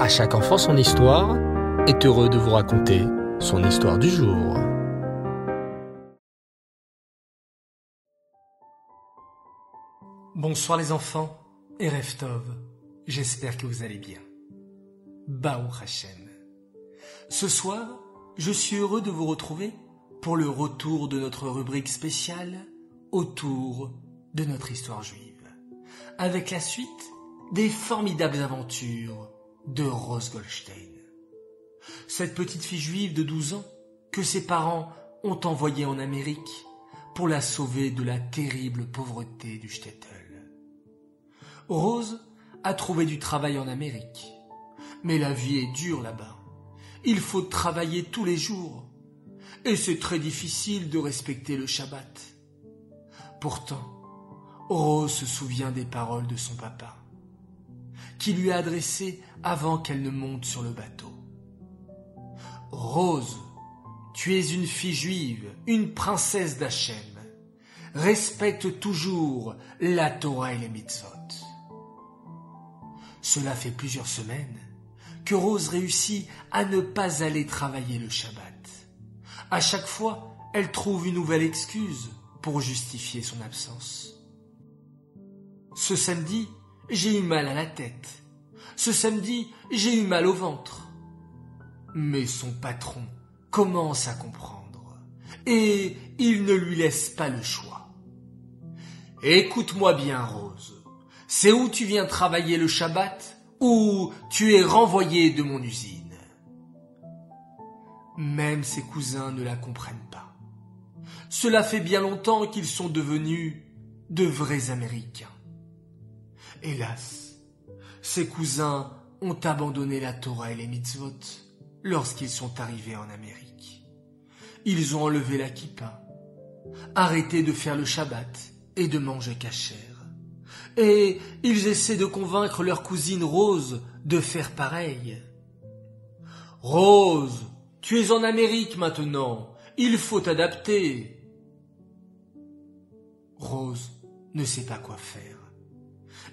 À chaque enfant son histoire est heureux de vous raconter son histoire du jour. Bonsoir les enfants et Reftov, j'espère que vous allez bien. Baou Hashem. Ce soir, je suis heureux de vous retrouver pour le retour de notre rubrique spéciale autour de notre histoire juive, avec la suite des formidables aventures de Rose Goldstein. Cette petite fille juive de 12 ans que ses parents ont envoyée en Amérique pour la sauver de la terrible pauvreté du shtetl. Rose a trouvé du travail en Amérique, mais la vie est dure là-bas. Il faut travailler tous les jours, et c'est très difficile de respecter le Shabbat. Pourtant, Rose se souvient des paroles de son papa, qui lui a adressées avant qu'elle ne monte sur le bateau. Rose, tu es une fille juive, une princesse d'Hachem. Respecte toujours la Torah et les mitzvot. Cela fait plusieurs semaines que Rose réussit à ne pas aller travailler le Shabbat. À chaque fois, elle trouve une nouvelle excuse pour justifier son absence. Ce samedi, j'ai eu mal à la tête. Ce samedi, j'ai eu mal au ventre. Mais son patron commence à comprendre et il ne lui laisse pas le choix. Écoute-moi bien, Rose. C'est où tu viens travailler le Shabbat ou tu es renvoyé de mon usine? Même ses cousins ne la comprennent pas. Cela fait bien longtemps qu'ils sont devenus de vrais Américains. Hélas, ses cousins ont abandonné la Torah et les mitzvot lorsqu'ils sont arrivés en Amérique. Ils ont enlevé la kippa, arrêté de faire le Shabbat et de manger cachère. Et ils essaient de convaincre leur cousine Rose de faire pareil. Rose, tu es en Amérique maintenant, il faut t'adapter. Rose ne sait pas quoi faire.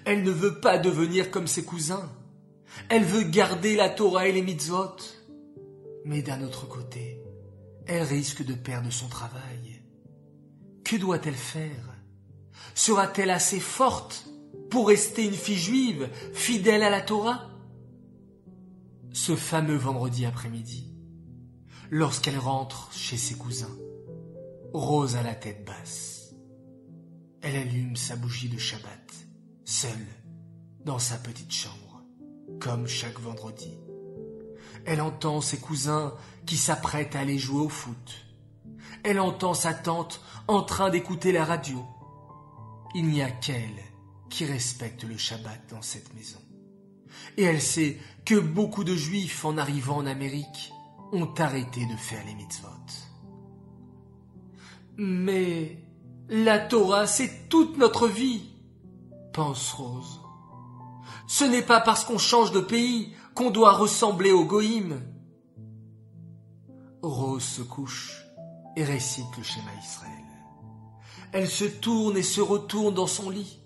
Elle ne veut pas devenir comme ses cousins. Elle veut garder la Torah et les mitzvot. Mais d'un autre côté, elle risque de perdre son travail. Que doit-elle faire? Sera-t-elle assez forte pour rester une fille juive fidèle à la Torah? Ce fameux vendredi après-midi, lorsqu'elle rentre chez ses cousins, Rose a la tête basse. Elle allume sa bougie de Shabbat, seule, dans sa petite chambre, comme chaque vendredi. Elle entend ses cousins qui s'apprêtent à aller jouer au foot. Elle entend sa tante en train d'écouter la radio. Il n'y a qu'elle qui respecte le Shabbat dans cette maison. Et elle sait que beaucoup de juifs en arrivant en Amérique ont arrêté de faire les mitzvot. Mais la Torah, c'est toute notre vie, pense Rose. Ce n'est pas parce qu'on change de pays qu'on doit ressembler au goïm. Rose se couche et récite le schéma Israël. Elle se tourne et se retourne dans son lit.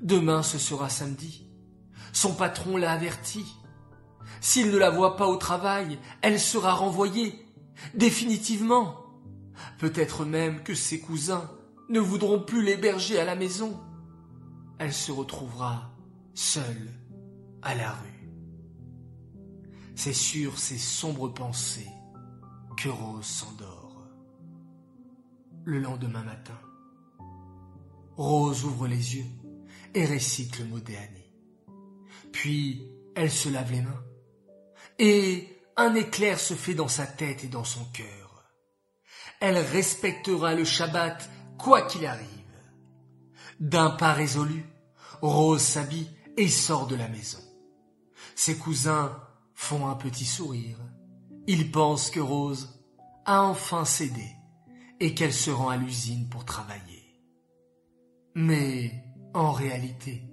Demain ce sera samedi. Son patron l'a averti. S'il ne la voit pas au travail, elle sera renvoyée, définitivement. Peut-être même que ses cousins ne voudront plus l'héberger à la maison. Elle se retrouvera seule à la rue. C'est sur ces sombres pensées que Rose s'endort. Le lendemain matin, Rose ouvre les yeux et récite le mot d'Annie. Puis elle se lave les mains et un éclair se fait dans sa tête et dans son cœur. Elle respectera le Shabbat quoi qu'il arrive. D'un pas résolu, Rose s'habille et sort de la maison. Ses cousins font un petit sourire. Ils pensent que Rose a enfin cédé et qu'elle se rend à l'usine pour travailler. Mais en réalité,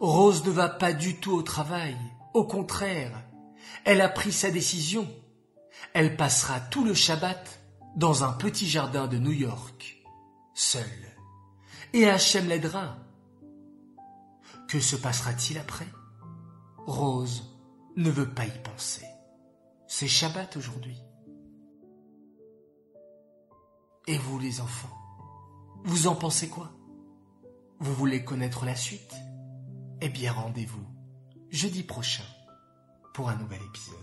Rose ne va pas du tout au travail. Au contraire, elle a pris sa décision. Elle passera tout le Shabbat dans un petit jardin de New York, seule. Et Hachem l'aidera. Que se passera-t-il après? Rose ne veut pas y penser. C'est Shabbat aujourd'hui. Et vous les enfants, vous en pensez quoi? Vous voulez connaître la suite? Eh bien rendez-vous jeudi prochain pour un nouvel épisode.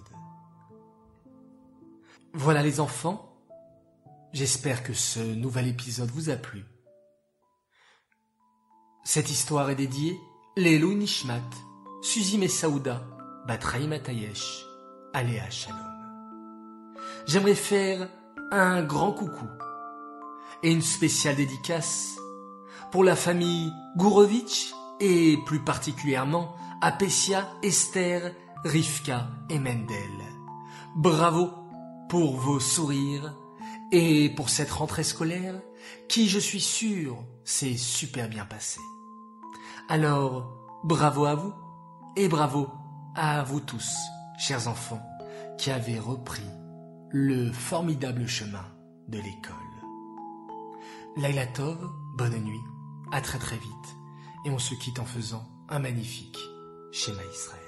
Voilà les enfants, j'espère que ce nouvel épisode vous a plu. Cette histoire est dédiée Lelou Nishmat, Suzy Messaouda, Batraï Matayesh, Aléa Shalom. J'aimerais faire un grand coucou et une spéciale dédicace pour la famille Gourovitch et plus particulièrement à Pessia, Esther, Rivka et Mendel. Bravo pour vos sourires et pour cette rentrée scolaire qui, je suis sûr, s'est super bien passée. Alors, bravo à vous et bravo à vous tous, chers enfants, qui avez repris le formidable chemin de l'école. Laila Tov, bonne nuit, à très très vite, et on se quitte en faisant un magnifique schéma Israël.